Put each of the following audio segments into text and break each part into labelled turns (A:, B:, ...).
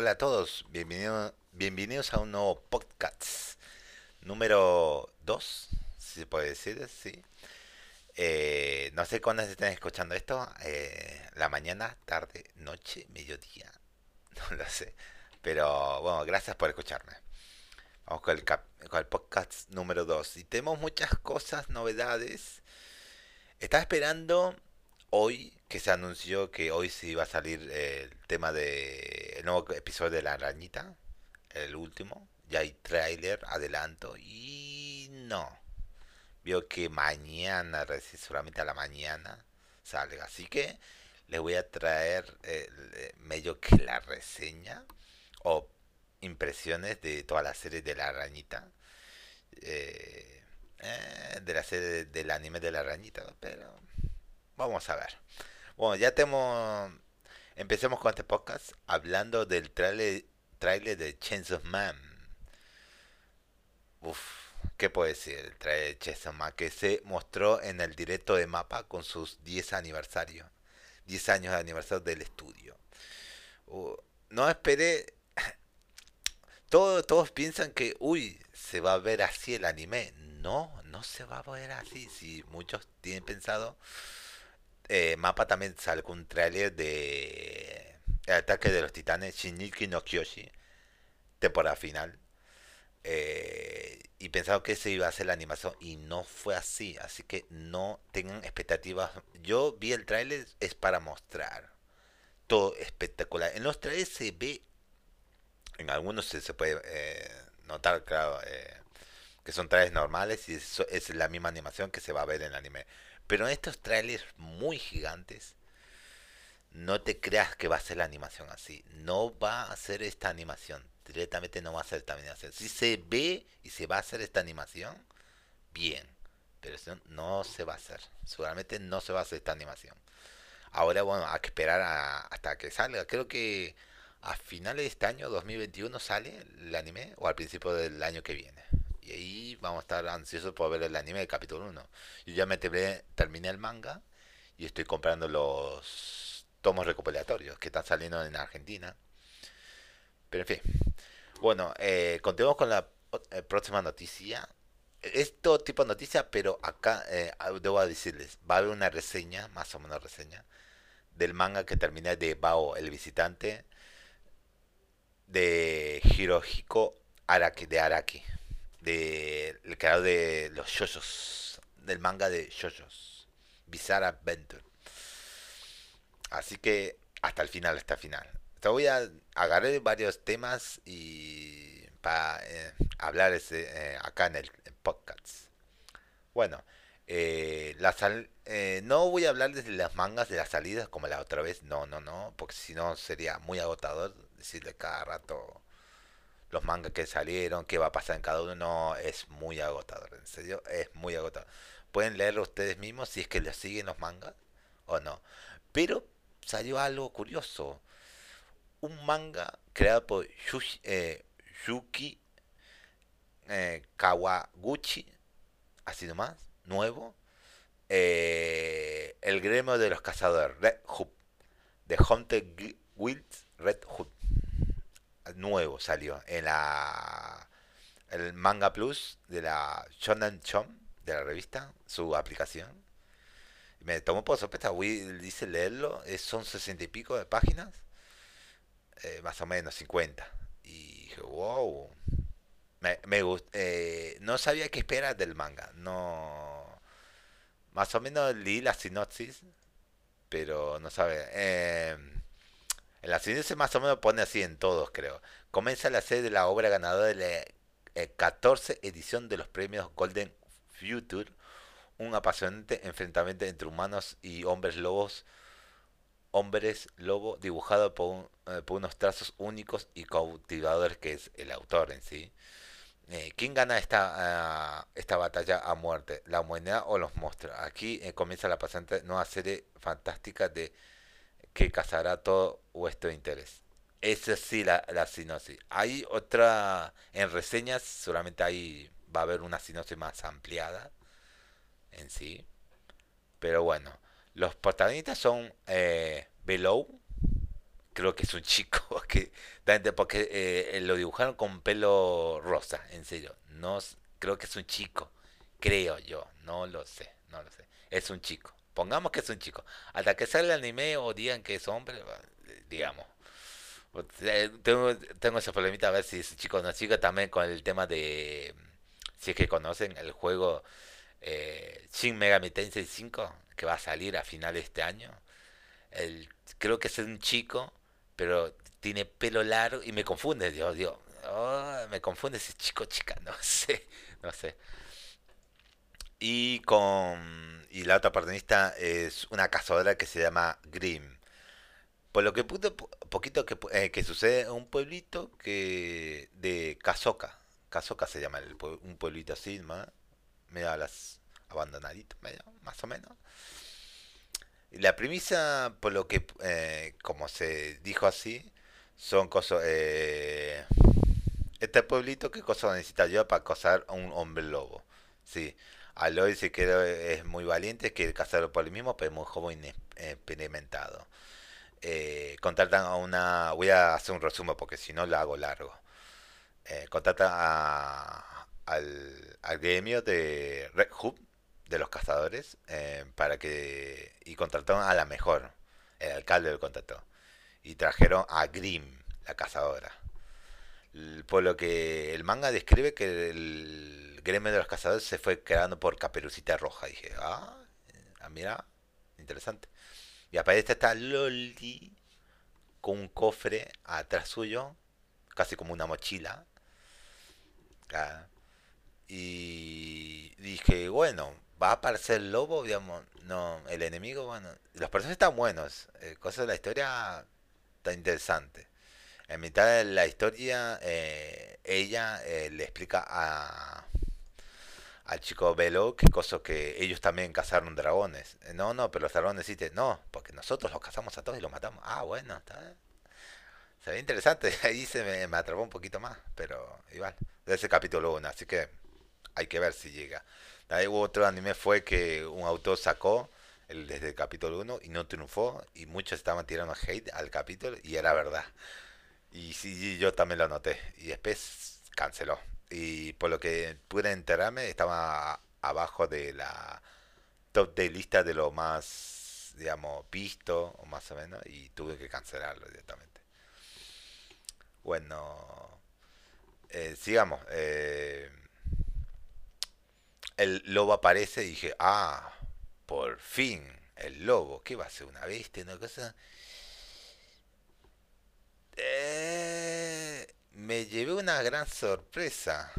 A: Hola a todos, bienvenido- bienvenidos a un nuevo podcast número 2, si se puede decir, sí. Eh, no sé cuándo se están escuchando esto, eh, la mañana, tarde, noche, mediodía, no lo sé. Pero bueno, gracias por escucharme. Vamos con el, con el podcast número 2 y tenemos muchas cosas, novedades. Estaba esperando hoy que se anunció que hoy sí iba a salir el tema de el nuevo episodio de La Arañita, el último. Ya hay tráiler, adelanto y no. Veo que mañana, seguramente a la mañana salga. Así que les voy a traer eh, medio que la reseña o impresiones de toda la serie de La Arañita. eh, eh, de la serie del anime de La Arañita, pero vamos a ver. Bueno, ya tenemos. Empecemos con este podcast hablando del trailer, trailer de Chainsaw Man. Uf, ¿qué puedo decir? El trailer de Chainsaw Man que se mostró en el directo de Mapa con sus 10 aniversario. 10 años de aniversario del estudio. Uh, no esperé. Todos, todos piensan que, uy, se va a ver así el anime. No, no se va a ver así. Si muchos tienen pensado eh, Mapa también sacó un tráiler de El ataque de los titanes Shinichi no Kyoshi, temporada final. eh, y pensaba que ese iba a ser la animación y no fue así, así que no tengan expectativas. Yo vi el tráiler es para mostrar todo espectacular. En los trailers se ve, en algunos se, se puede eh, notar, claro, eh, que son trailers normales y eso es la misma animación que se va a ver en el anime. Pero en estos trailers muy gigantes, no te creas que va a ser la animación así. No va a ser esta animación. Directamente no va a ser esta animación. Si se ve y se va a hacer esta animación, bien. Pero eso no se va a hacer. Seguramente no se va a hacer esta animación. Ahora, bueno, hay que esperar a- hasta que salga. Creo que a finales de este año, 2021, sale el anime o al principio del año que viene. Y ahí vamos a estar ansiosos por ver el anime del capítulo 1. Yo ya me terminé, terminé el manga y estoy comprando los tomos recopilatorios que están saliendo en Argentina. Pero en fin. Bueno, eh, continuamos con la eh, próxima noticia. Es todo tipo de noticia, pero acá eh, debo decirles, va a haber una reseña, más o menos reseña, del manga que terminé de Bao, el visitante, de Hirohiko de Araki, el creador de los shoujos, del manga de shoujos, Bizarre Adventure. Así que hasta el final, hasta el final. Te voy a agarrar varios temas y para eh, hablar ese, eh, acá en el podcast. Bueno, eh, eh, no voy a hablar de las mangas de las salidas como la otra vez, no, no, no, porque si no sería muy agotador decirle cada rato los mangas que salieron, qué va a pasar en cada uno, no, es muy agotador, en serio, es muy agotador. Pueden leerlo ustedes mismos si es que les siguen los mangas o no. Pero salió algo curioso, un manga creado por Yushi- eh, Yuki eh, Kawaguchi, así nomás, nuevo, eh, el gremio de los cazadores, Red Hood, de Hunter G- Wills Red Hood, nuevo salió en la el Manga Plus de la Shonen Jump de la revista, su aplicación. Me tomó por sorpresa, dice leerlo, es- son sesenta y pico de páginas, eh, más o menos 50. Y dije, wow, me, me gust- eh, no sabía qué esperar del manga, no, más o menos leí la sinopsis, pero no sabe. eh, en la sinopsis más o menos pone así en todos, creo. Comienza la serie de la obra ganadora de la eh, 14 edición de los premios Golden Future, un apasionante enfrentamiento entre humanos y hombres lobos, hombres lobo, dibujado por, un- eh, por unos trazos únicos y cautivadores que es el autor en sí. Eh, ¿Quién gana esta, ah, esta batalla a muerte? ¿La humanidad o los monstruos? Aquí eh, comienza la pasante nueva serie fantástica de que cazará todo vuestro interés. Esa sí la, la sinopsis. Hay otra, en reseñas, seguramente ahí va a haber una sinopsis más ampliada en sí. Pero bueno, los protagonistas son eh, Below, creo que es un chico, que porque eh, lo dibujaron con pelo rosa, en serio. No, creo que es un chico, creo yo, no lo sé, no lo sé. Es un chico. Pongamos que es un chico. Hasta que salga el anime o digan que es hombre, digamos. Tengo, tengo ese problemita a ver si es chico o no chico también con el tema de si es que conocen el juego eh, Shin Megami Tensei 5 que va a salir a final de este año. El, creo que es un chico, pero tiene pelo largo y me confunde, Dios, Dios. Oh, me confunde ese chico chica, no sé, no sé. Y con y la otra protagonista es una cazadora que se llama Grimm. Por lo que puto, poquito que, eh, que sucede en un pueblito que de Kazoka. Kazoka se llama un pueblito así, más, medio a las abandonadito, medio, más o menos. La premisa, por lo que, eh, como se dijo así, son cosas... Eh, este pueblito, ¿qué cosa necesita yo para cazar a un hombre lobo? Sí, Aloy dice que es muy valiente, que cazarlo por el mismo, pero es muy joven experimentado. Eh, contratan a una... Voy a hacer un resumen porque si no lo hago largo. Eh, contratan a, al, al gremio de Red Hood, de los cazadores, eh, para que... Y contrataron a la mejor. El alcalde lo contrató. Y trajeron a Grimm, la cazadora. Por lo que el manga describe que el gremio de los cazadores se fue creando por Caperucita Roja. dije, ah, ah mira, interesante. Y aparece esta Loli con un cofre atrás suyo, casi como una mochila. Y dije, bueno, va a aparecer el lobo, digamos, no, el enemigo, bueno, los personajes están buenos, eh, cosas de la historia está interesante. En mitad de la historia, eh, ella eh, le explica a al chico Velo que cosa que ellos también cazaron dragones. No, no, pero los dragones existen. No, porque nosotros los cazamos a todos y los matamos. Ah, bueno, está. Se ve interesante. Ahí se me, atrapó un poquito más, pero igual. De ese capítulo 1, así que hay que ver si llega. Ahí hubo otro anime fue que un autor sacó el, desde el capítulo 1 y no triunfó y muchos estaban tirando hate al capítulo y era verdad. Y sí, yo también lo noté. Y después canceló. Y por lo que pude enterarme estaba abajo de la top de lista de lo más digamos visto o más o menos y tuve que cancelarlo directamente. Bueno eh, sigamos eh, el lobo aparece y dije ah por fin el lobo qué va a ser una bestia una cosa eh, me llevé una gran sorpresa.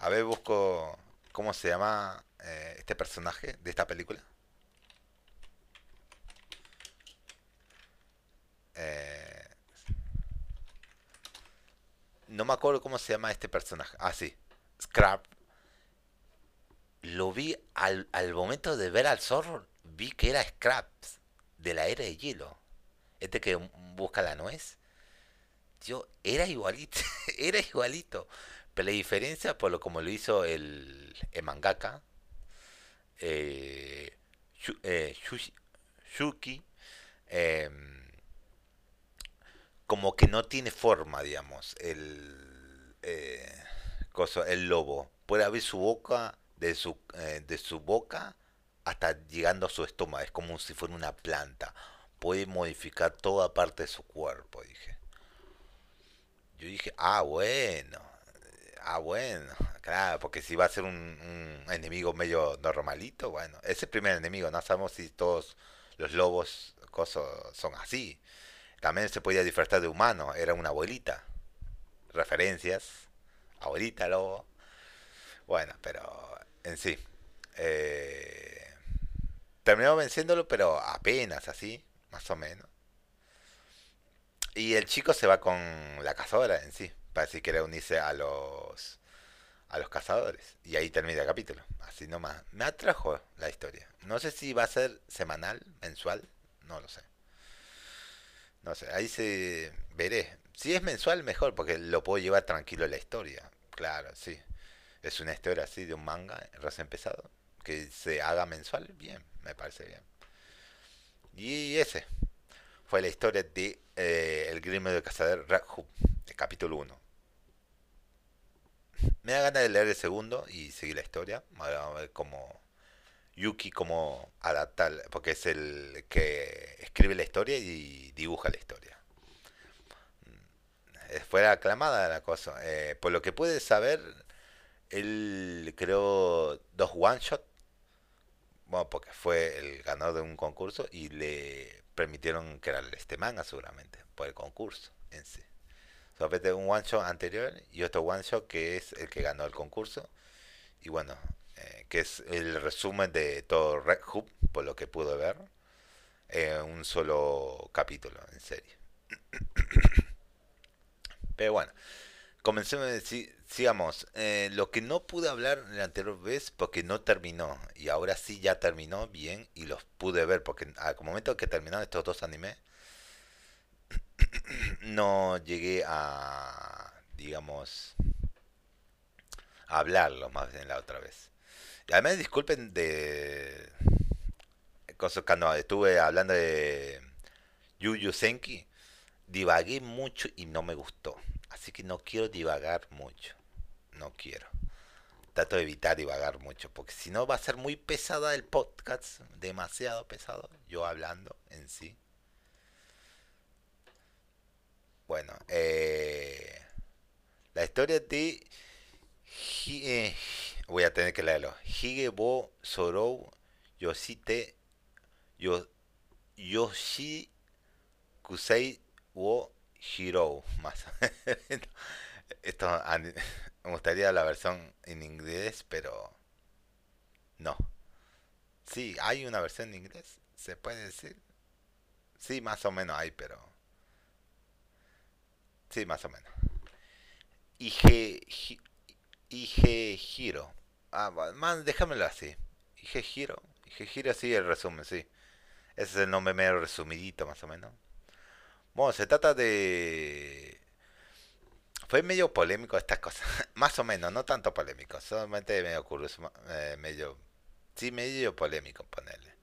A: A ver, busco cómo se llama eh, este personaje de esta película. Eh, no me acuerdo cómo se llama este personaje. Ah, sí. Scrap. Lo vi al, al momento de ver al zorro. Vi que era Scraps. De la era de hielo. Este que busca la nuez yo era igualito, era igualito. Pero la diferencia, por lo como lo hizo el, mangaka, eh, eh Shuki, em, como que no tiene forma, digamos, el, eh, el lobo. Puede abrir su boca, de su, eh, de su boca hasta llegando a su estómago. Es como si fuera una planta. Puede modificar toda parte de su cuerpo, dije. Yo dije, ah, bueno, ah, bueno, claro, porque si va a ser un, enemigo medio normalito, bueno, es el primer enemigo, no sabemos si todos los lobos cosas son así. También se podía disfrazar de humano, era una abuelita. Referencias, abuelita lobo. Bueno, pero en sí. Eh, terminó venciéndolo, pero apenas así, más o menos. Y el chico se va con la cazadora en sí, para si quiere unirse a los a los cazadores. Y ahí termina el capítulo. Así nomás. Me atrajo la historia. No sé si va a ser semanal, mensual, no lo sé. No sé, ahí se veré. Si es mensual, mejor, porque lo puedo llevar tranquilo la historia. Claro, sí. Es una historia así de un manga recién empezado. Que se haga mensual, bien, me parece bien. Y ese, fue la historia de eh, El gremio de cazador el capítulo 1. Me da ganas de leer el segundo y seguir la historia. Vamos a ver cómo Yuki, cómo adaptar, porque es el que escribe la historia y dibuja la historia. Mm, fue aclamada la cosa. Eh, por lo que puede saber, él creó dos one shot. Bueno, porque fue el ganador de un concurso y le permitieron crear este manga seguramente por el concurso en sí. Solamente un one shot anterior y otro one shot que es el que ganó el concurso. Y bueno, eh, que es el resumen de todo Red Hoop, por lo que pude ver, en un solo capítulo en serie. Pero bueno, comencemos a decir, sigamos. Eh, lo que no pude hablar la anterior vez porque no terminó. Y ahora sí ya terminó bien y los pude ver porque al momento que terminaron estos dos animes, no llegué a, digamos, a hablarlo más bien la otra vez. Y además disculpen de cosas cuando estuve hablando de Yu Senki, divagué mucho y no me gustó. Así que no quiero divagar mucho. No quiero. Trato de evitar divagar mucho, porque si no va a ser muy pesada el podcast, demasiado pesado, yo hablando en sí. Bueno, eh, la historia de... Eh, voy a tener que leerlo. Higebo Sorou Yoshite yo, Yoshi Kusei wo Hiro. Más Esto me gustaría la versión en inglés, pero no. Sí, hay una versión en inglés, se puede decir. Sí, más o menos hay, pero... Sí, más o menos. Ige, Ige Hiro. Ah, man, déjamelo así. Ige Hiro. Ige Hiro, sí, el resumen, sí. Ese es el nombre medio resumidito, más o menos. Bueno, se trata de fue medio polémico estas cosas. Más o menos, no tanto polémico. Solamente medio curioso. Eh, medio. Sí, medio polémico, ponerle.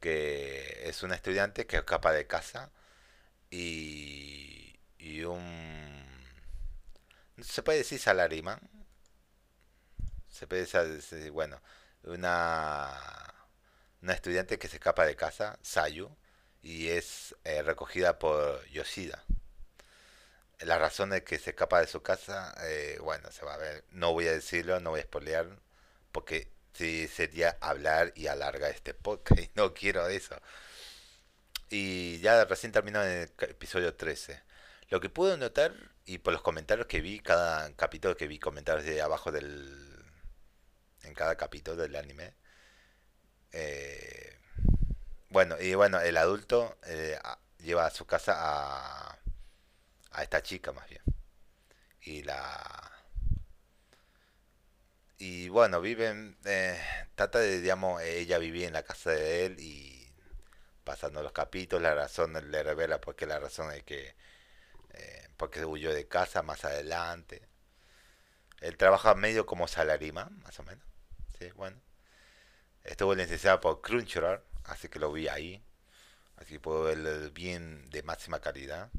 A: Que es un estudiante que escapa de casa y. Y un. ¿Se puede decir salarimán? Se puede decir, bueno, una. Una estudiante que se escapa de casa, Sayu, y es eh, recogida por Yoshida la razón de que se escapa de su casa, eh, bueno, se va a ver. No voy a decirlo, no voy a spoilear, porque sí sería hablar y alarga este podcast no quiero eso. Y ya recién terminó en el episodio 13. Lo que pude notar, y por los comentarios que vi, cada capítulo que vi, comentarios de abajo del. en cada capítulo del anime. Eh, bueno, y bueno, el adulto eh, lleva a su casa a a esta chica más bien. Y la... Y bueno, viven, eh, trata de, digamos, ella vivía en la casa de él y pasando los capítulos, la razón le revela porque la razón es que, eh, porque huyó de casa más adelante. Él trabaja medio como salarima, más o menos. Sí, bueno. Estuvo licenciado por Crunchyroll, así que lo vi ahí. Así que puedo verlo bien de máxima calidad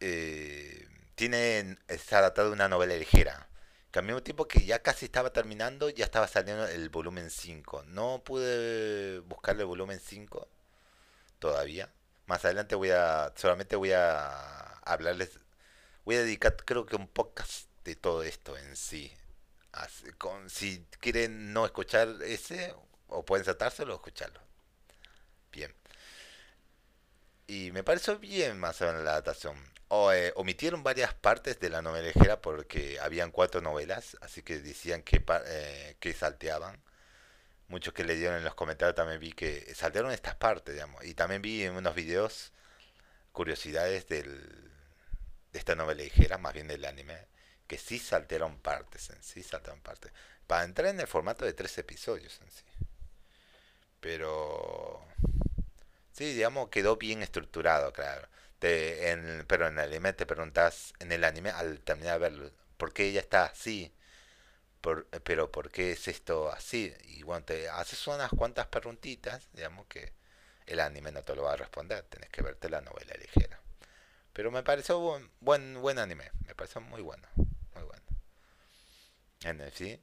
A: eh, tiene, está adaptado una novela ligera. Que al mismo tiempo que ya casi estaba terminando, ya estaba saliendo el volumen 5. No pude buscarle el volumen 5 todavía. Más adelante voy a, solamente voy a hablarles, voy a dedicar creo que un podcast de todo esto en sí. con, si quieren no escuchar ese, o pueden saltárselo o escucharlo. Bien. Y me pareció bien más o menos la adaptación o, eh, omitieron varias partes de la novela ligera porque habían cuatro novelas, así que decían que, eh, que salteaban. Muchos que leyeron en los comentarios también vi que saltearon estas partes, digamos. Y también vi en unos videos curiosidades del, de esta novela ligera, más bien del anime, que sí saltearon partes en sí, saltearon partes. Para entrar en el formato de tres episodios en sí. Pero... Sí, digamos, quedó bien estructurado, claro en, pero en el anime te preguntas, en el anime al terminar de verlo, ¿por qué ella está así? Por, pero ¿por qué es esto así? Y bueno, te haces unas cuantas preguntitas, digamos que el anime no te lo va a responder, tenés que verte la novela ligera. Pero me pareció buen, buen, buen anime, me pareció muy bueno, muy bueno. En el, sí.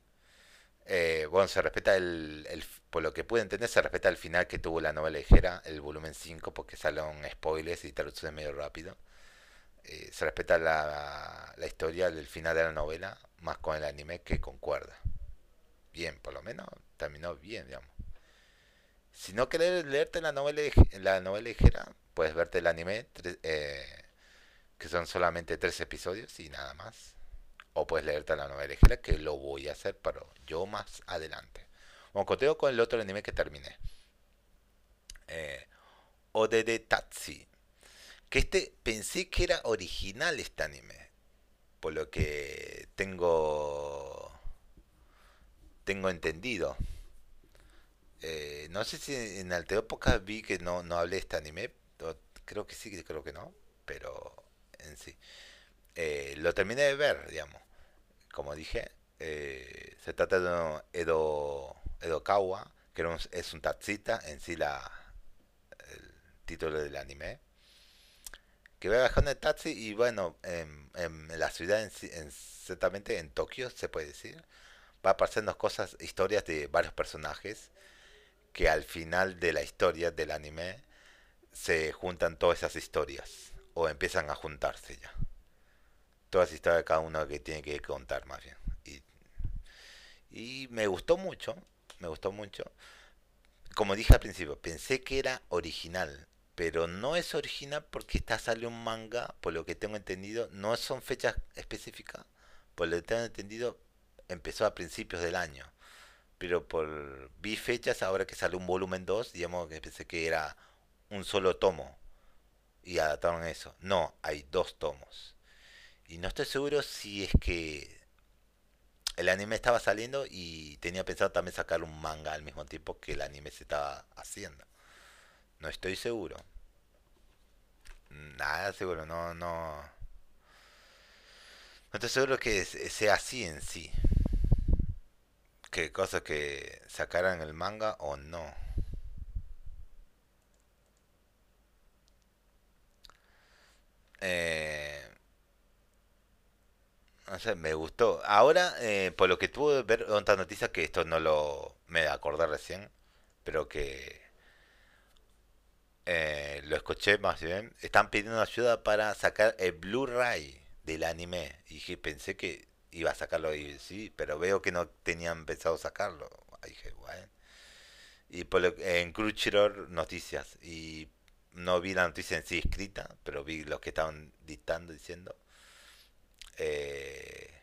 A: Eh, bueno, se respeta el, por lo que pude entender, se respeta el final que tuvo la novela ligera, el volumen 5, porque salen spoilers y traducciones medio rápido. Eh, se respeta la, la historia del final de la novela, más con el anime que concuerda. Bien, por lo menos terminó bien, digamos. Si no querés leerte la novela, la novela ligera, puedes verte el anime, eh, que son solamente tres episodios y nada más. O puedes leerte la novela ligera, que lo voy a hacer, pero yo más adelante. Bueno, continúo con el otro anime que terminé. Eh, Odede Tatsi. Que este pensé que era original este anime. Por lo que tengo. Tengo entendido. Eh, no sé si en época vi que no, no hablé de este anime. Creo que sí, creo que no. Pero en sí. Eh, lo terminé de ver, digamos. Como dije, eh, se trata de Edo, Edokawa, que es un tatsita en sí la, el título del anime que va bajando el taxi y bueno, en, la ciudad, en, exactamente en Tokio, se puede decir, va apareciendo cosas, historias de varios personajes que al final de la historia del anime se juntan todas esas historias o empiezan a juntarse ya. Todas las historias de cada uno que tiene que contar más bien. Y, y me gustó mucho, me gustó mucho. Como dije al principio, pensé que era original pero no es original porque está sale un manga, por lo que tengo entendido, no son fechas específicas, por lo que tengo entendido, empezó a principios del año. Pero por vi fechas ahora que sale un volumen 2, digamos que pensé que era un solo tomo y adaptaron eso. No, hay dos tomos. Y no estoy seguro si es que el anime estaba saliendo y tenía pensado también sacar un manga al mismo tiempo que el anime se estaba haciendo. No estoy seguro. Nada seguro, no, no. No estoy seguro que sea así en sí. Que cosa que sacaran el manga o no. Eh, no sé, me gustó. Ahora, eh, por lo que tuve ver otra noticia, que esto no lo me acordé recién, pero que eh, lo escuché más bien, están pidiendo ayuda para sacar el Blu-ray del anime. Y pensé que iba a sacarlo y sí, pero veo que no tenían pensado sacarlo. Ahí dije, bueno. Y por lo, en Crunchyroll noticias. Y no vi la noticia en sí escrita, pero vi los que estaban dictando, diciendo. Eh,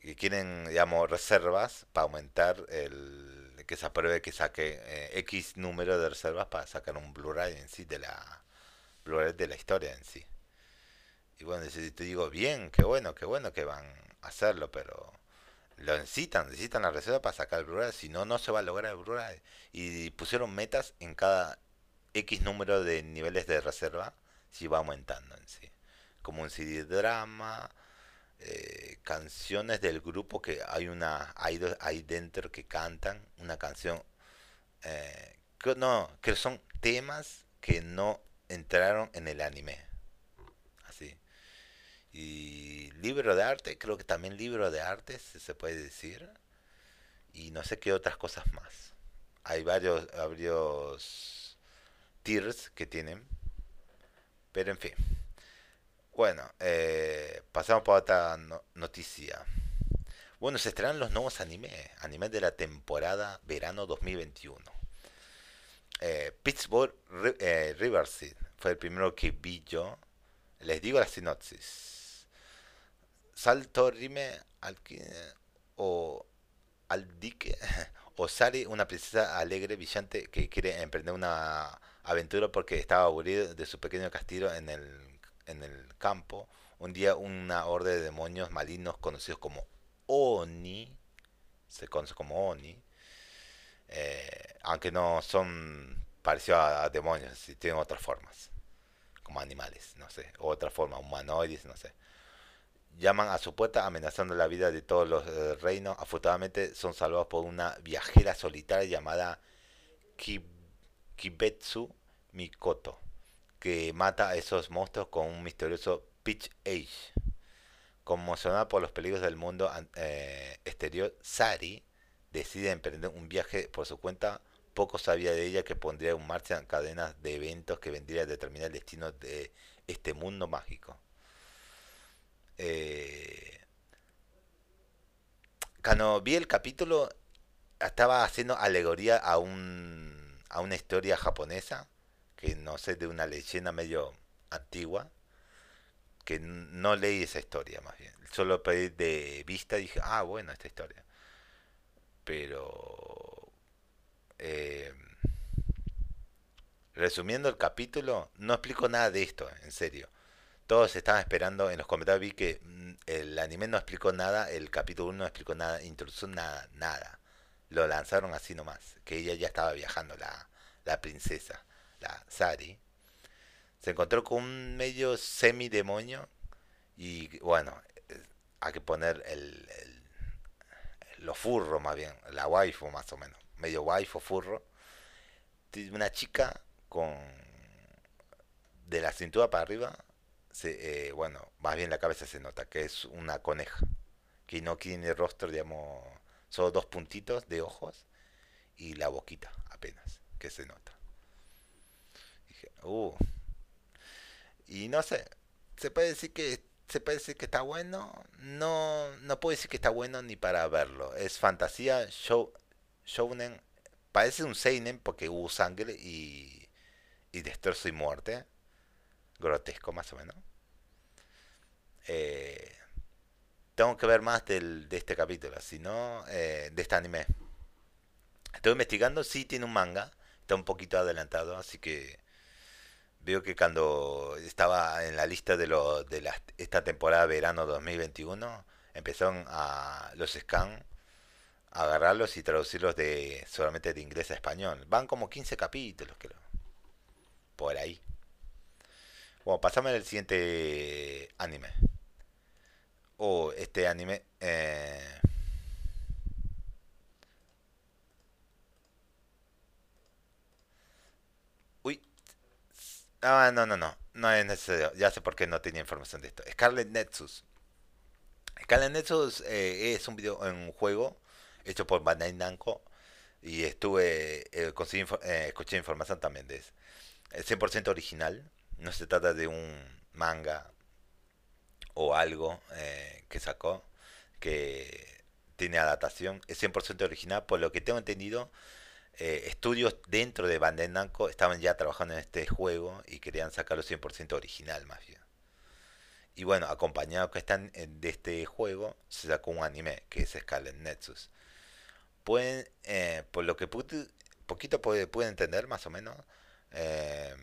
A: que quieren, digamos, reservas para aumentar el que se apruebe que saque eh, X número de reservas para sacar un Blu-ray en sí de la Blu-ray de la historia en sí. Y bueno, si te digo bien, qué bueno, qué bueno que van a hacerlo, pero lo necesitan, necesitan la reserva para sacar el Blu-ray, si no, no se va a lograr el Blu-ray. Y pusieron metas en cada X número de niveles de reserva, si va aumentando en sí. Como un CD drama, eh, canciones del grupo que hay una hay, hay dentro que cantan una canción eh, que no que son temas que no entraron en el anime. Así. Y libro de arte creo que también libro de arte se puede decir. Y no sé qué otras cosas más. Hay varios varios tiers que tienen. Pero en fin bueno, eh, pasamos para otra noticia. Bueno, se estrenan los nuevos animes, animes de la temporada verano 2021. Eh, Pittsburgh eh, Riverside fue el primero que vi yo. Les digo la sinopsis. Salto Rime al o al dique o Sari, una princesa alegre, brillante que quiere emprender una aventura porque estaba aburrido de su pequeño castillo en el en el campo, un día una horda de demonios malignos conocidos como Oni, se conoce como Oni, eh, aunque no son parecidos a, demonios, si tienen otras formas, como animales, no sé, otra forma, humanoides, no sé. Llaman a su puerta amenazando la vida de todos los eh, reinos. Afortunadamente son salvados por una viajera solitaria llamada Kibetsu, Mikoto, que mata a esos monstruos con un misterioso Pitch Age. Conmocionada por los peligros del mundo eh, exterior, Sari decide emprender un viaje por su cuenta. Poco sabía de ella que pondría en marcha cadenas de eventos que vendrían a determinar el destino de este mundo mágico. Eh, cuando vi el capítulo, estaba haciendo alegoría a, un, a una historia japonesa, que no sé, de una leyenda medio antigua, que no leí esa historia más bien. Solo pedí de vista y dije, ah, bueno, esta historia. Pero... Eh, resumiendo el capítulo, no explico nada de esto, en serio. Todos estaban esperando, en los comentarios vi que mm, el anime no explicó nada, el capítulo 1 no explicó nada, introducción nada, nada. Lo lanzaron así nomás, que ella ya estaba viajando, la, la princesa, la Sari. Se encontró con un medio semi-demonio y bueno, hay que poner el, el, lo furro más bien, la waifu más o menos, medio waifu furro. Una chica con de la cintura para arriba se, eh, bueno, más bien la cabeza se nota que es una coneja, que no tiene rostro, digamos, solo dos puntitos de ojos y la boquita apenas, que se nota. Uh. Y no sé, se puede decir que se puede decir que está bueno, no no puedo decir que está bueno ni para verlo. Es fantasía show shounen, parece un seinen porque hubo sangre y y destrozo y muerte grotesco más o menos. Eh, tengo que ver más del, de este capítulo, si no, eh, de este anime. Estoy investigando, sí tiene un manga, está un poquito adelantado, así que veo que cuando estaba en la lista de, lo, de la, esta temporada verano 2021, empezaron a los scan a agarrarlos y traducirlos de solamente de inglés a español. Van como 15 capítulos, creo. Por ahí. Bueno, pasame al siguiente anime. O este anime. Eh... Uy. Ah, no, no, no. No es necesario. Ya sé por qué no tenía información de esto. Scarlet Nexus. Scarlet Nexus eh, es un video, un juego hecho por Bandai Namco y estuve eh, conseguí, eh, escuché información también de eso. Es 100% original. No se trata de un manga o algo que sacó que tiene adaptación. Es 100% original. Por lo que tengo entendido, eh, estudios dentro de Bandai Namco estaban ya trabajando en este juego y querían sacarlo 100% original más bien. Y bueno, acompañado que están de este juego, se sacó un anime que es Scarlet Nexus. Pueden, eh, por lo que poquito puede, puede entender más o menos, eh,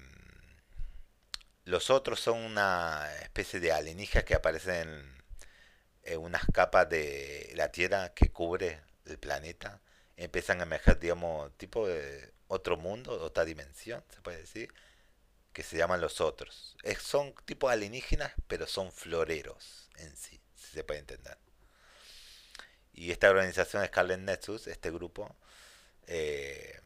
A: los otros son una especie de alienígenas que aparecen en, unas capas de la Tierra que cubre el planeta. Empiezan a emerger, digamos, tipo de otro mundo, otra dimensión, se puede decir, que se llaman los otros. son tipo alienígenas, pero son floreros en sí, si se puede entender. Y esta organización Scarlet Nexus, este grupo, eh,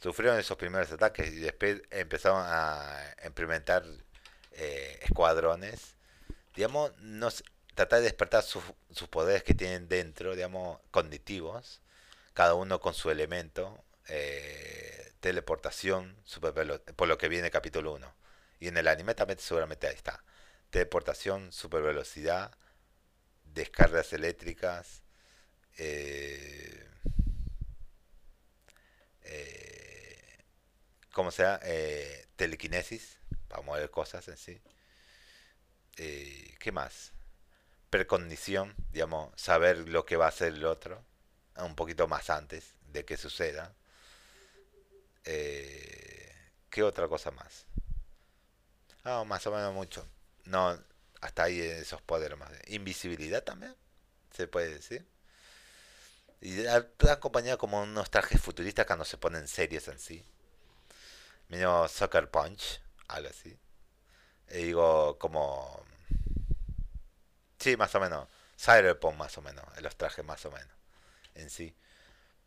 A: sufrieron esos primeros ataques y después empezaron a implementar eh, escuadrones, digamos, no, tratar de despertar sus, poderes que tienen dentro, digamos, cognitivos, cada uno con su elemento, eh, teleportación, super por lo que viene capítulo 1. Y en el anime también seguramente ahí está. Teleportación, super velocidad, descargas eléctricas, eh, eh como sea, eh, telequinesis, para mover cosas en sí. Eh, ¿Qué más? Precognición, digamos, saber lo que va a hacer el otro, un poquito más antes de que suceda. Eh, ¿Qué otra cosa más? Ah, más o menos mucho. No, hasta ahí esos poderes más. Invisibilidad también, se puede decir. Y acompañado como unos trajes futuristas cuando se ponen series en sí medio Sucker Punch, algo así. Y digo, como. Sí, más o menos. Cyberpunk, más o menos. En los trajes, más o menos. En sí.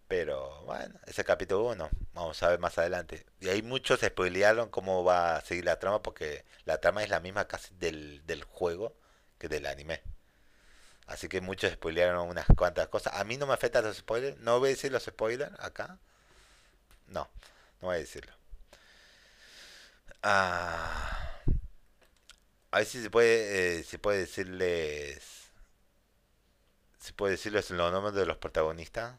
A: Pero bueno, ese capítulo 1, vamos a ver más adelante. Y hay muchos spoilearon cómo va a seguir la trama porque la trama es la misma casi del, del juego que del anime. Así que muchos spoilearon unas cuantas cosas. A mí no me afectan los spoilers. No voy a decir los spoilers acá. No, no voy a decirlo. Ah, a ver si se puede, eh, se puede decirles. Se puede decirles los nombres de los protagonistas.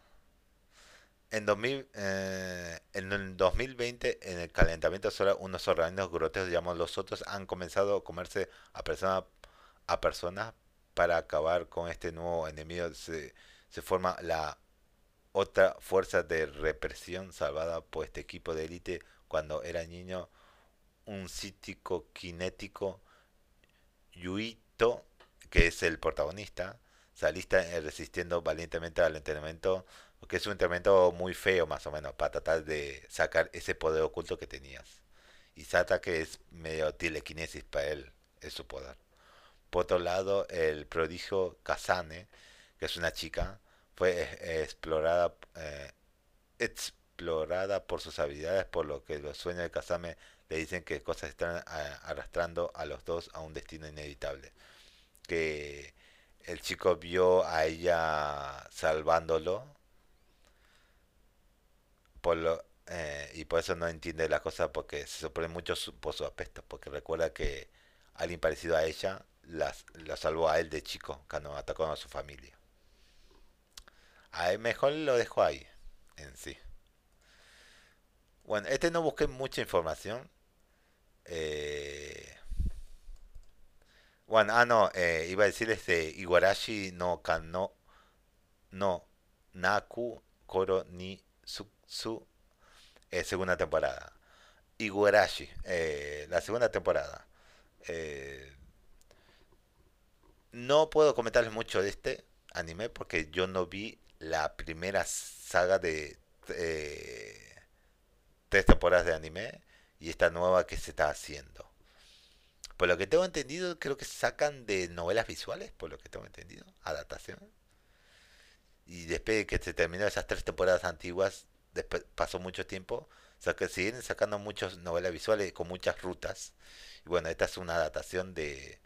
A: En, 2000, eh, en el 2020, en el calentamiento solar, unos organismos grotescos llamados los otros han comenzado a comerse a personas a personas para acabar con este nuevo enemigo. Se, se forma la otra fuerza de represión salvada por este equipo de élite cuando era niño. Un cítico kinético Yuito, que es el protagonista, salista resistiendo valientemente al entrenamiento, que es un entrenamiento muy feo más o menos, para tratar de sacar ese poder oculto que tenías. Y Sata que es medio telequinesis para él, es su poder. Por otro lado, el prodigio Kazane, que es una chica, fue explorada, eh, explorada por sus habilidades, por lo que los sueños de Kazame le dicen que cosas están arrastrando a los dos a un destino inevitable. Que el chico vio a ella salvándolo por lo, eh, y por eso no entiende la cosa porque se sorprende mucho por su aspecto, porque recuerda que alguien parecido a ella las, la salvó a él de chico cuando atacó a su familia. A él mejor lo dejo ahí, en sí. Bueno, este no busqué mucha información. Eh, bueno, ah, no, eh, iba a decir este Igarashi no Kano no Naku Koro ni Su eh, segunda temporada. Igarashi, eh, la segunda temporada. Eh, no puedo comentarles mucho de este anime porque yo no vi la primera saga de eh, tres temporadas de anime y esta nueva que se está haciendo. Por lo que tengo entendido, creo que sacan de novelas visuales, por lo que tengo entendido, adaptación. Y después de que se terminó esas tres temporadas antiguas, después pasó mucho tiempo, o sea que siguen sacando muchas novelas visuales con muchas rutas. Y bueno, esta es una adaptación de,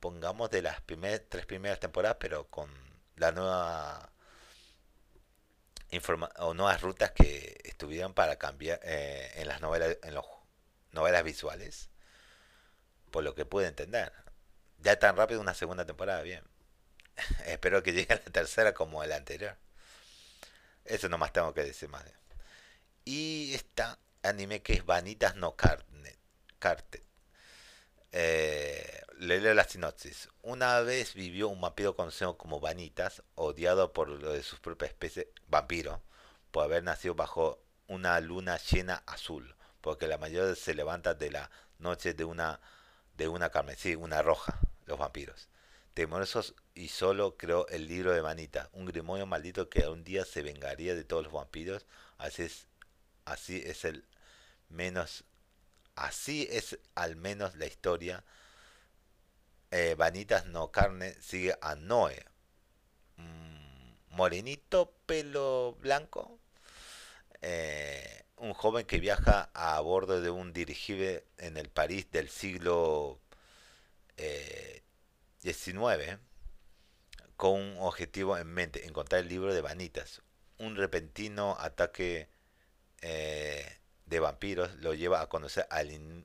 A: pongamos, de las primeras, tres primeras temporadas, pero con la nueva informa o nuevas rutas que estuvieron para cambiar eh, en las novelas en los novelas visuales por lo que pude entender. Ya tan rápido una segunda temporada bien. Espero que llegue a la tercera como el anterior. Eso nomás tengo que decir más y esta anime que es Vanitas no Carnet eh, le leo la sinopsis. Una vez vivió un vampiro conocido como Vanitas, odiado por lo de sus propias especies, vampiro, por haber nacido bajo una luna llena azul, porque la mayoría se levanta de la noche de una de una carmesí, una roja, los vampiros. Temerosos y solo creó el libro de Vanitas, un grimorio maldito que un día se vengaría de todos los vampiros. Así es, así es el menos Así es al menos la historia. Eh, Vanitas no carne sigue a Noé. Mm, morenito, pelo blanco. Eh, un joven que viaja a bordo de un dirigible en el París del siglo XIX eh, con un objetivo en mente, encontrar el libro de Vanitas. Un repentino ataque de vampiros lo lleva a conocer al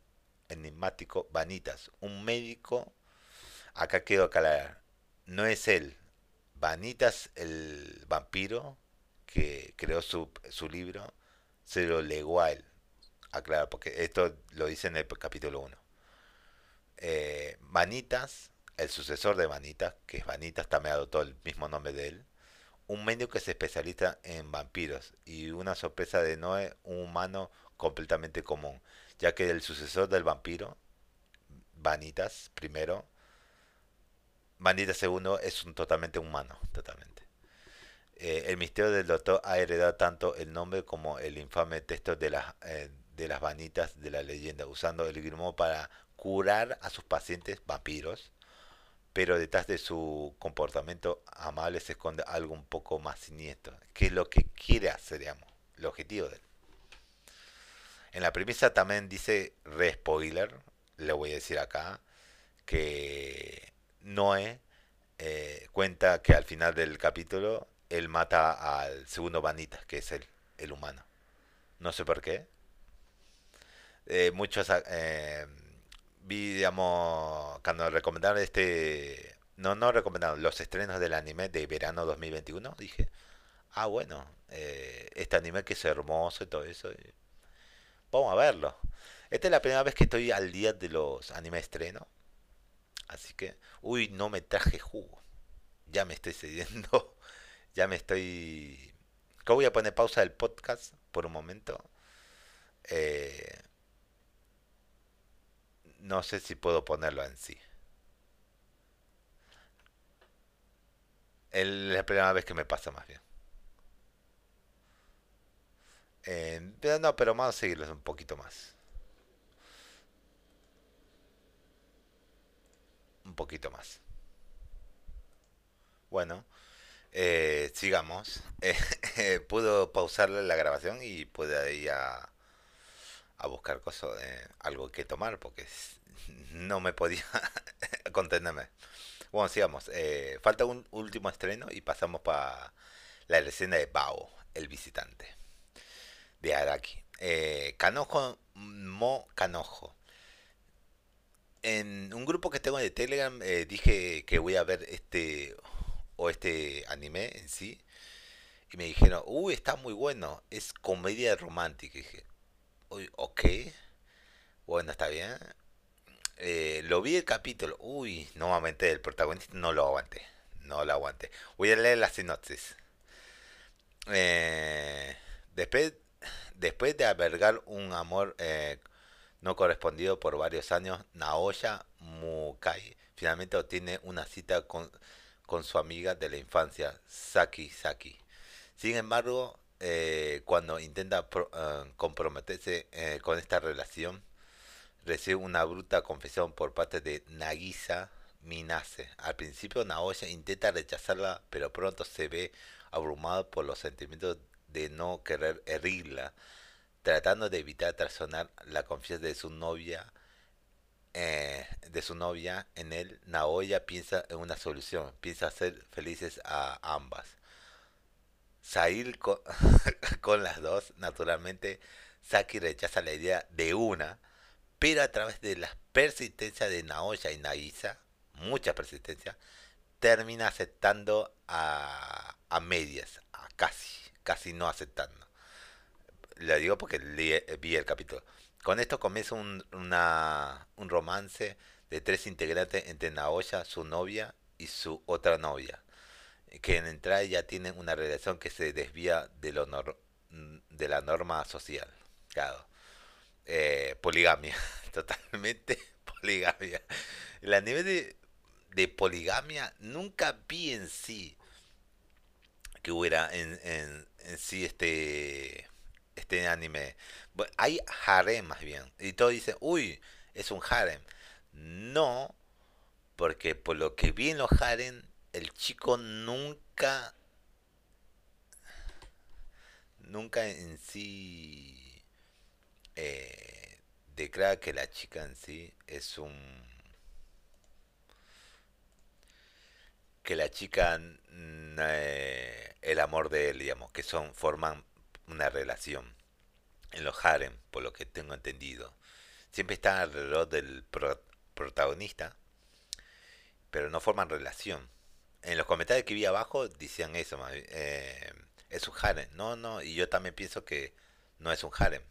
A: enigmático Vanitas, un médico, acá quiero aclarar, no es él, Vanitas el vampiro que creó su, su libro, se lo legó a él, aclarar, porque esto lo dice en el capítulo 1. Eh, Vanitas, el sucesor de Vanitas, que es Vanitas, también adoptó el mismo nombre de él, un médico que se especializa en vampiros y una sorpresa de Noé, un humano completamente común, ya que el sucesor del vampiro, Vanitas primero, Vanitas segundo es un totalmente humano, totalmente. Eh, el misterio del doctor ha heredado tanto el nombre como el infame texto de las, eh, de las vanitas de la leyenda, usando el grimo para curar a sus pacientes vampiros, pero detrás de su comportamiento amable se esconde algo un poco más siniestro, que es lo que quiere hacer, el objetivo de él. En la premisa también dice, re spoiler, le voy a decir acá, que Noé eh, cuenta que al final del capítulo él mata al segundo Vanitas, que es el, el humano. No sé por qué. Eh, muchos eh, vi, digamos, cuando recomendaron este, no, no recomendaron los estrenos del anime de verano 2021, dije, ah, bueno, eh, este anime que es hermoso y todo eso, vamos a verlo. Esta es la primera vez que estoy al día de los anime estreno, así que, uy, no me traje jugo, ya me estoy cediendo, ya me estoy... Que voy a poner pausa del podcast por un momento. Eh, no sé si puedo ponerlo en sí. Es la primera vez que me pasa más bien. Eh, no, pero vamos a seguirlos un poquito más. Un poquito más. Bueno, eh, sigamos. Eh, puedo pausar la grabación y puedo ir a, a buscar cosas, algo que tomar porque no me podía contenerme. Bueno, sigamos. Eh, falta un último estreno y pasamos para la escena de Bao, el visitante de Araki. Eh, Kanojo Mo Kanojo. En un grupo que tengo de Telegram eh, dije que voy a ver este o este anime en sí y me dijeron, uy, está muy bueno, es comedia romántica. Y dije, uy, ok, bueno, está bien. Eh, lo vi el capítulo. Uy, nuevamente el protagonista no lo aguanté. No lo aguanté. Voy a leer la sinopsis. Eh, después, después de albergar un amor eh, no correspondido por varios años, Naoya Mukai finalmente obtiene una cita con, con su amiga de la infancia, Saki Saki. Sin embargo, cuando intenta comprometerse con esta relación, recibe una bruta confesión por parte de Nagisa Minase. Al principio Naoya intenta rechazarla, pero pronto se ve abrumado por los sentimientos de no querer herirla, tratando de evitar traicionar la confianza de su novia. Eh, de su novia en él, Naoya piensa en una solución, piensa hacer felices a ambas. Salir con, con las dos, naturalmente, Saki rechaza la idea de una, pero a través de la persistencia de Naoya y Nagisa, mucha persistencia, termina aceptando a, a medias, a casi, casi no aceptando. Le digo porque vi el capítulo. Con esto comienza un, una, un romance de tres integrantes entre Naoya, su novia, y su otra novia, que en entrada ya tienen una relación que se desvía de, lo de la norma social. Claro eh, poligamia, totalmente poligamia. La nivel de, de, poligamia nunca vi en sí que hubiera en, en, en sí este este anime. hay harem más bien. Y todos dicen, uy, es un harem. No, porque por lo que vi en los harem, el chico nunca, nunca en sí eh, declara que la chica en sí es un que la chica eh, el amor de él digamos que son forman una relación en los harem por lo que tengo entendido siempre están alrededor del protagonista pero no forman relación en los comentarios que vi abajo decían eso eh, es un harem no no y yo también pienso que no es un harem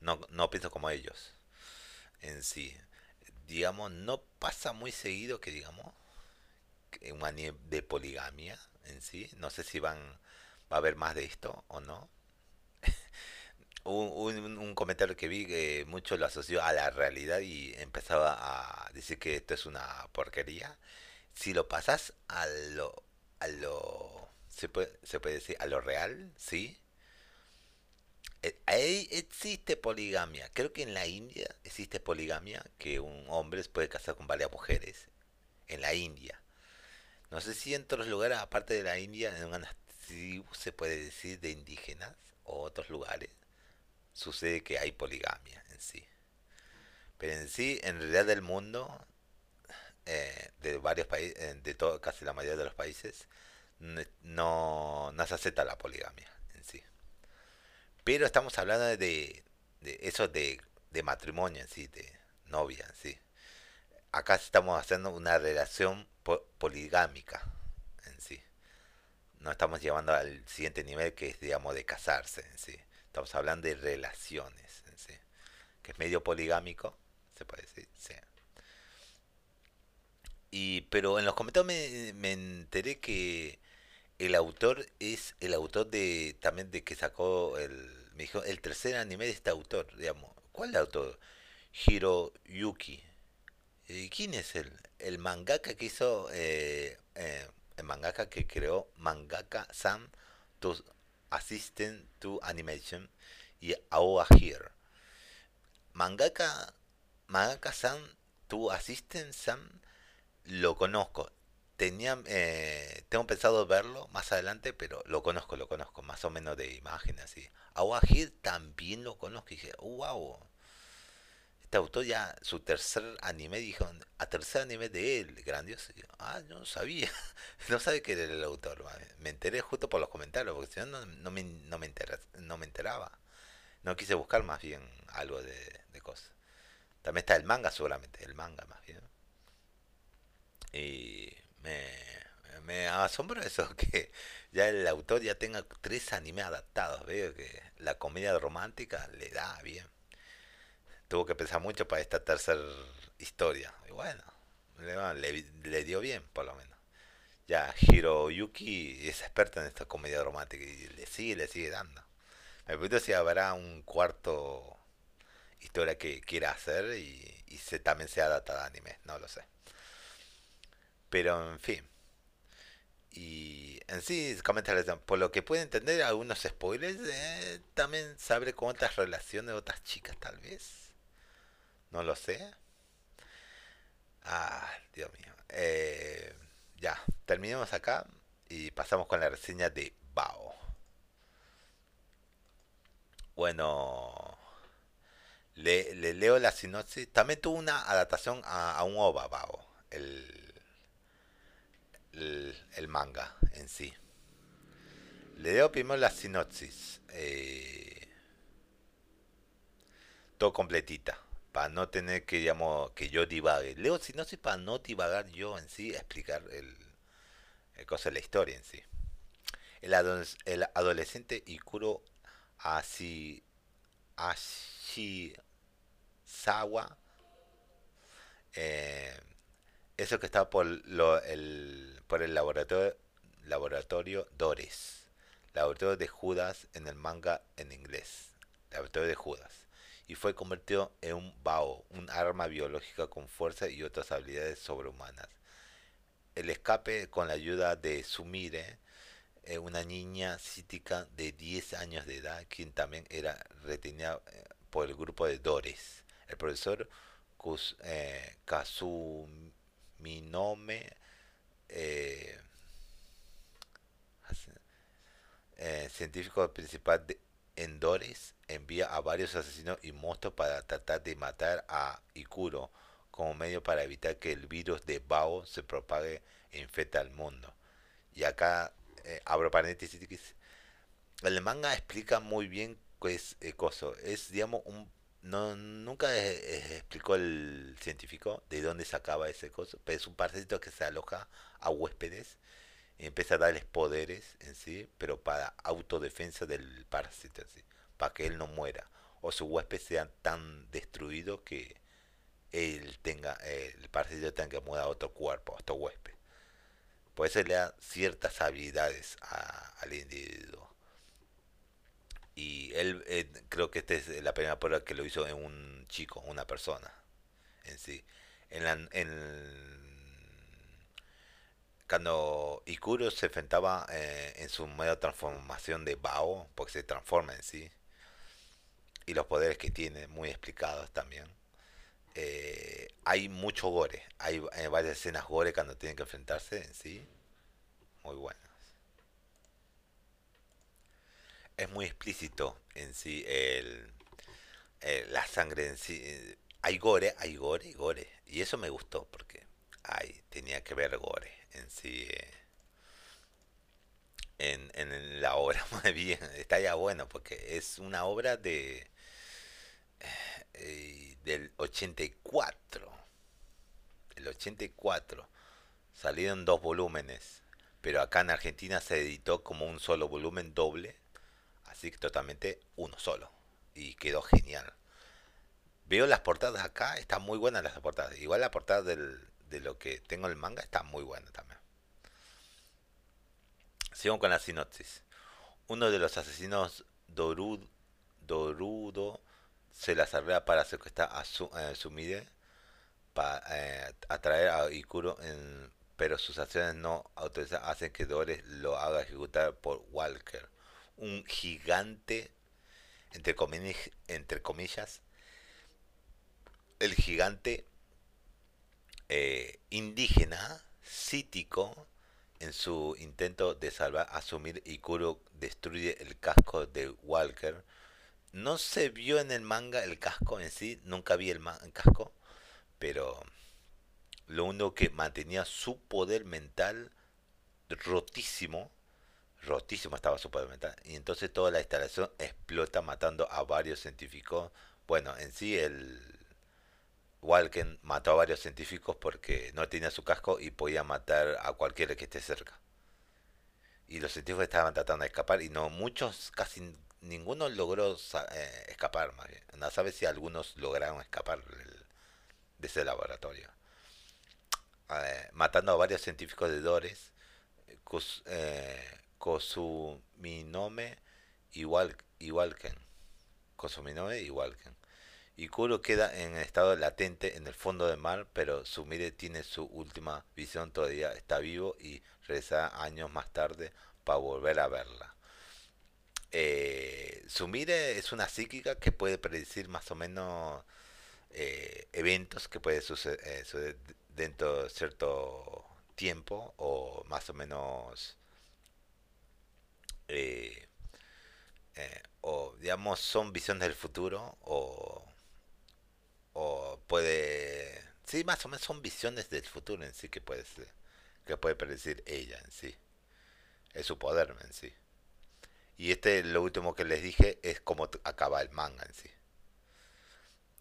A: no, no pienso como ellos en sí. Digamos, no pasa muy seguido que digamos un anime de poligamia en sí. No sé si van va a haber más de esto o no. Un, un, comentario que vi que mucho lo asoció a la realidad y empezaba a decir que esto es una porquería. Si lo pasas a lo a lo se puede, se puede decir a lo real, sí, eh, ahí existe poligamia. Creo que en la India existe poligamia, que un hombre puede casar con varias mujeres. en la India. No sé si en otros lugares, aparte de la India, en una tribu se puede decir de indígenas o otros lugares, sucede que hay poligamia en sí. Pero en sí, en realidad del mundo, eh, de varios países, eh, de todo, casi la mayoría de los países, no, no se acepta la poligamia en sí. Pero estamos hablando de, de eso de, de matrimonio en sí, de novia en sí. Acá estamos haciendo una relación poligámica en sí. No estamos llevando al siguiente nivel que es, digamos, de casarse en sí. Estamos hablando de relaciones sí. Que es medio poligámico, se puede decir. Y, pero en los comentarios me, enteré que el autor es el autor de también de que sacó el me dijo el tercer anime de este autor digamos cuál autor Hiroyuki eh, quién es el el mangaka que hizo eh, eh, el mangaka que creó mangaka Sam to assistant to animation y Aoa Here mangaka mangaka Sam to assistant Sam lo conozco tenía, eh, tengo pensado verlo más adelante, pero lo conozco, lo conozco, más o menos de imagen así. Awahir también lo conozco y dije, wow, este autor ya, su tercer anime, dijo, a tercer anime de él, grandioso. ah, no sabía, no sabía que era el autor, me enteré justo por los comentarios, porque si no, no, me, no, me no me enteraba. No quise buscar más bien algo de, de cosas. También está el manga seguramente, el manga más bien. Y me, me asombra eso, que ya el autor ya tenga tres animes adaptados. Veo que la comedia romántica le da bien. Tuvo que pensar mucho para esta tercera historia. Y bueno, le, le, dio bien, por lo menos. Ya Hiroyuki es experto en esta comedia romántica y le sigue, le sigue dando. Me pregunto si habrá un cuarto historia que quiera hacer y, se, también sea adaptada a anime, no lo sé. Pero en fin. Y en sí, por lo que puede entender, algunos spoilers, eh, también sabe con otras relaciones de otras chicas, tal vez. No lo sé. Ah, Dios mío. Eh, ya, terminemos acá y pasamos con la reseña de Bao. Bueno, le, leo la sinopsis. También tuvo una adaptación a, a un OVA, Bao. El el, manga en sí. Le leo primero la sinopsis. Eh, todo completita. Para no tener que, digamos, que yo divague. Leo sinopsis para no divagar yo en sí, explicar el, cosa de la historia en sí. El, el adolescente Ikuro Ashi, Ashizawa eh, eso que está por lo, el por el laboratorio, laboratorio Dores, laboratorio de Judas en el manga en inglés, laboratorio de Judas, y fue convertido en un Bao, un arma biológica con fuerza y otras habilidades sobrehumanas. El escape con la ayuda de Sumire, eh, una niña cítica de 10 años de edad, quien también era retenida eh, por el grupo de Dores. El profesor Kus, eh, Kazuminome eh, científico principal de Endores envía a varios asesinos y monstruos para tratar de matar a Ikuro como medio para evitar que el virus de Bao se propague e infecte al mundo. Y acá eh, abro paréntesis. El manga explica muy bien qué es el coso. Es, digamos, un no nunca explicó el científico de dónde sacaba ese coso, pero es un parásito que se aloja a huéspedes empieza a darles poderes en sí, pero para autodefensa del parásito sí, para que él no muera o su huésped sea tan destruido que él tenga el parásito tenga que mudar a otro cuerpo, a otro huésped. Por eso le da ciertas habilidades al individuo y él eh, creo que esta es la primera prueba que lo hizo en un chico, una persona en sí. En, la, en cuando Ikuro se enfrentaba eh, en su medio transformación de Bao, porque se transforma en sí, y los poderes que tiene, muy explicados también. eh, hay mucho gore. Hay, varias escenas gore cuando tienen que enfrentarse en sí. Muy buenas. Es muy explícito en sí el, eh, la sangre en sí. Hay gore, hay gore y gore. Y eso me gustó porque hay, tenía que ver gore en sí. eh, en, en la obra, muy bien, está ya bueno, porque es una obra de eh, del 84, el 84, salido en dos volúmenes, pero acá en Argentina se editó como un solo volumen doble, así que totalmente uno solo, y quedó genial. Veo las portadas acá, están muy buenas las portadas, igual la portada del, de lo que tengo en el manga está muy buena también. Sigo con la sinopsis. Uno de los asesinos Dorud, Dorudo se las arregla para secuestrar a su, eh, Sumire, para atraer a Ikuro, pero sus acciones no autorizadas hacen que Dores lo haga ejecutar por Walker, un gigante, entre comillas, entre comillas el gigante eh, indígena, cítico, en su intento de salvar a Sumire, Ikuro destruye el casco de Walker no se vio en el manga el casco en sí, nunca vi el, el casco, pero lo único que mantenía su poder mental rotísimo, rotísimo estaba su poder mental, y entonces toda la instalación explota matando a varios científicos. Bueno, en sí el Walken mató a varios científicos porque no tenía su casco y podía matar a cualquiera que esté cerca. Y los científicos estaban tratando de escapar y no, muchos, casi ninguno logró eh, escapar, más bien. No sabe si algunos lograron escapar de ese laboratorio. Eh, matando a varios científicos de Dores, Kos- eh, Kosuminome y Wal- y Walken. Kosuminome y Walken. Y Kuro queda en estado latente en el fondo del mar, pero Sumire tiene su última visión, todavía está vivo y regresa años más tarde para volver a verla. Eh, Sumire es una psíquica que puede predecir más o menos eh, eventos que pueden suceder, eh, suceder dentro de cierto tiempo o más o menos eh, eh, o digamos son visiones del futuro o, o puede sí más o menos son visiones del futuro en sí que puede ser, que puede predecir ella en sí. Es su poder en sí. Y este lo último que les dije es cómo acaba el manga en sí.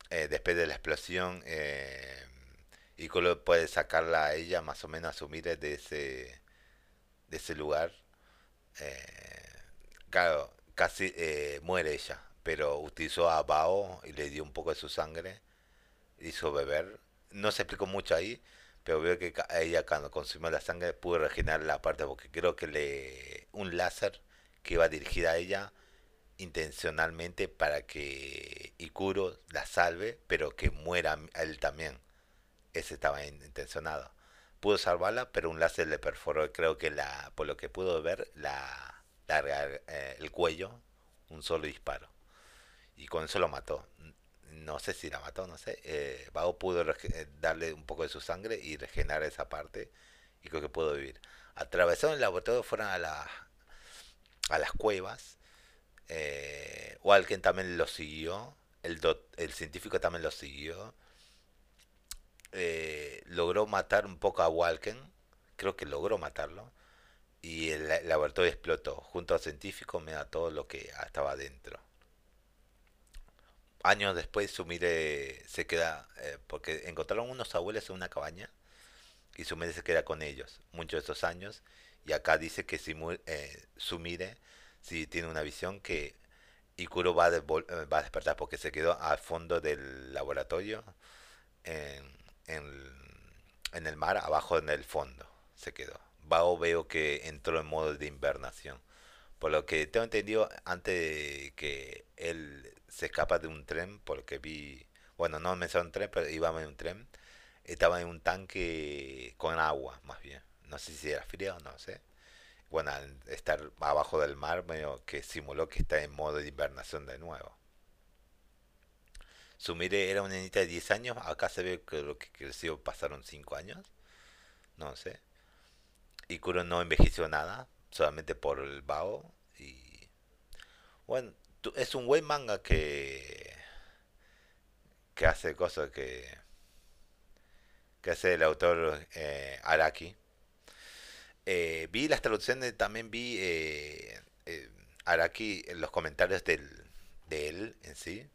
A: Eh, después de la explosión eh, Piccolo puede sacarla a ella más o menos asumir de ese de ese lugar. Eh, claro casi eh, muere ella pero utilizó a Bao y le dio un poco de su sangre hizo beber no se explicó mucho ahí pero veo que ella cuando consumió la sangre pudo regenerar la parte porque creo que le un láser que iba dirigida a ella intencionalmente para que Ikuro la salve pero que muera él también ese estaba in- intencionado. Pudo salvarla, pero un láser le perforó, creo que la, por lo que pudo ver, la, la eh, el cuello, un solo disparo. Y con eso lo mató. No sé si la mató, no sé. Eh, Bao pudo eh, darle un poco de su sangre y regenerar esa parte. Y creo que pudo vivir. Atravesaron el laboratorio, fueron a, la, a las cuevas. Eh, Walken también lo siguió. El, doc- el científico también lo siguió eh, logró matar un poco a Walken, creo que logró matarlo, y el la- laboratorio explotó. Junto al científico me da todo lo que estaba adentro. Años después Sumire se queda, eh, porque encontraron unos abuelos en una cabaña, y Sumire se queda con ellos muchos de estos años, y acá dice que Simu- eh, Sumire si tiene una visión que Ikuro va a, eh, va a despertar porque se quedó al fondo del laboratorio en, en, en el mar, abajo en el fondo, se quedó. Bao veo que entró en modo de invernación. Por lo que tengo entendido, antes de que él se escapa de un tren, porque vi, bueno, no me un tren, pero iba en un tren, estaba en un tanque con agua, más bien. No sé si era frío, no sé. Bueno, al estar abajo del mar, medio que simuló que está en modo de invernación de nuevo. Sumire era una niñita de 10 años, acá se ve que lo que creció pasaron 5 años, no sé. Y Kuro no envejeció nada, solamente por el Bao. Y bueno, es un buen manga que que hace cosas que que hace el autor eh, Araki. Eh, vi las traducciones, también vi eh, eh, Araki en los comentarios del, de él en sí,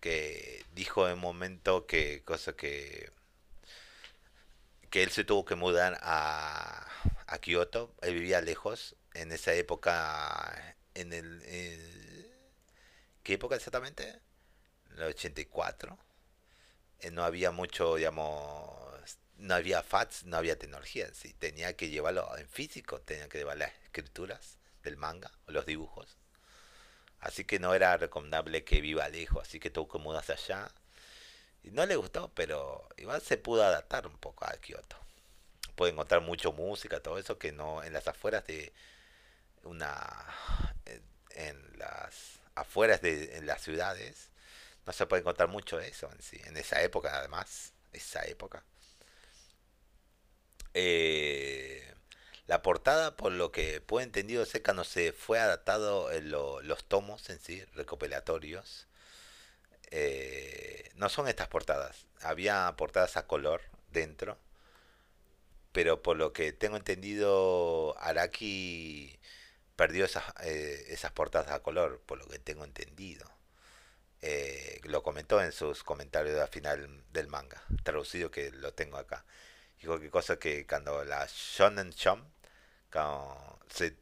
A: que dijo en un momento que cosa que que él se tuvo que mudar a, a Kioto, él vivía lejos en esa época, en el, ¿qué época exactamente? En el 84 eh, no había mucho, digamos, no había fax, no había tecnología, sí, tenía que llevarlo en físico, tenía que llevar las escrituras del manga o los dibujos. Así que no era recomendable que viva lejos, así que tuvo que mudarse allá. Y no le gustó, pero igual se pudo adaptar un poco a Kioto. Puede encontrar mucho música, todo eso que no en las afueras de una en, en las afueras de en las ciudades no se puede encontrar mucho eso en sí, en esa época además, esa época. Eh, la portada, por lo que puedo entendido, seca no se fue adaptado en lo- los tomos en sí, recopilatorios. Eh, no son estas portadas. Había portadas a color dentro, pero por lo que tengo entendido, Araki perdió esas, eh, esas portadas a color, por lo que tengo entendido. Eh, lo comentó en sus comentarios al final del manga, traducido que lo tengo acá. Dijo que cosa que cuando la Shonen cuando se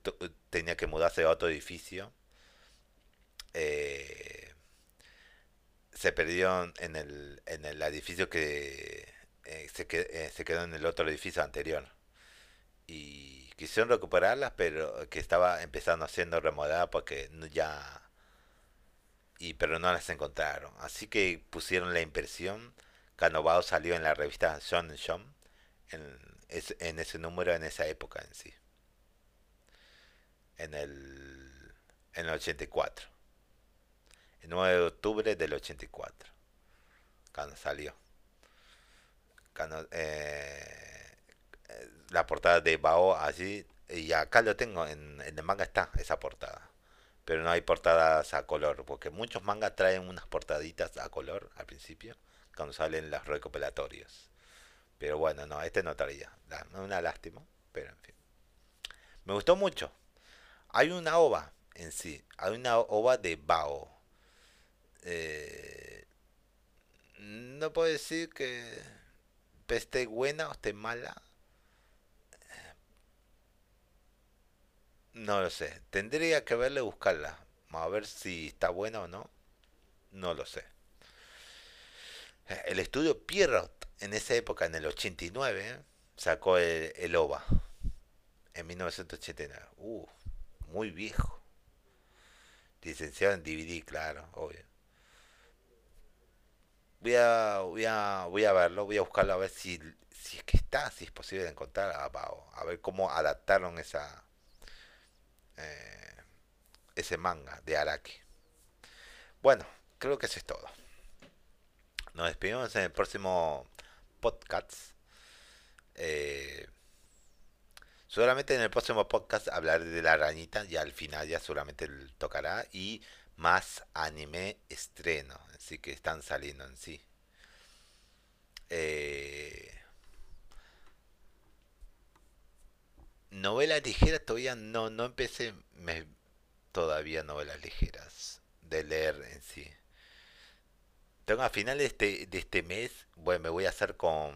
A: tenía que mudarse a otro edificio, eh, se perdió en el, en el edificio que eh, se, que- se quedó en el otro edificio anterior. Y quisieron recuperarlas, pero que estaba empezando siendo remodelada porque ya... Y, pero no las encontraron. Así que pusieron la impresión. Canovao salió en la revista Shonen Jump en, en ese número en esa época en sí. En el, en el 84. El 9 de octubre del 84. Cuando salió. Cuando, eh, la portada de Bao allí. Y acá lo tengo. En, el manga está esa portada. Pero no hay portadas a color. Porque muchos mangas traen unas portaditas a color al principio. Cuando salen los recopilatorios. Pero bueno, no, este no traía. Una lástima. Pero en fin. Me gustó mucho. Hay una ova en sí. Hay una ova de Bao. Eh, no puedo decir que esté buena o esté mala. No lo sé. Tendría que verle buscarla. A ver si está buena o no. No lo sé. Eh, El estudio Pierrot en esa época, en el 89, sacó el, el OVA. En 1989. Uh, muy viejo. Licenciado en DVD, claro, obvio. Voy a, voy a, voy a verlo, voy a buscarlo a ver si, si es que está, si es posible encontrar a Bao. A ver cómo adaptaron esa, eh, ese manga de Araki. Bueno, creo que eso es todo. Nos despedimos en el próximo podcast. Eh, seguramente en el próximo podcast hablaré de la arañita. Ya al final ya seguramente l- tocará. Y más anime estreno. Así que están saliendo en sí. Eh, novelas ligeras todavía no, no empecé me- todavía novelas ligeras de leer en sí. Tengo a finales de este, de este mes, bueno, me voy a hacer con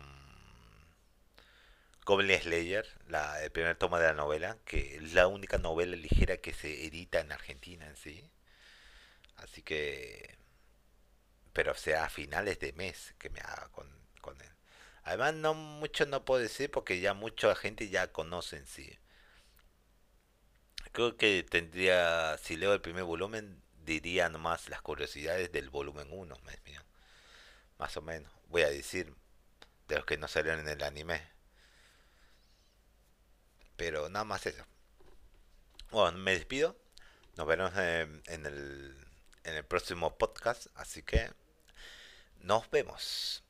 A: Goblin Slayer, la, el primer toma de la novela, que es la única novela ligera que se edita en Argentina en sí. Así que, pero sea a finales de mes que me haga con, con él. Además, no mucho no puedo decir porque ya mucha gente ya conoce en sí. Creo que tendría, si leo el primer volumen, diría nomás las curiosidades del volumen uno más bien, más o menos. Voy a decir de los que no salieron en el anime. Pero nada más eso. Bueno, me despido. Nos veremos en, en el, en el próximo podcast. Así que nos vemos.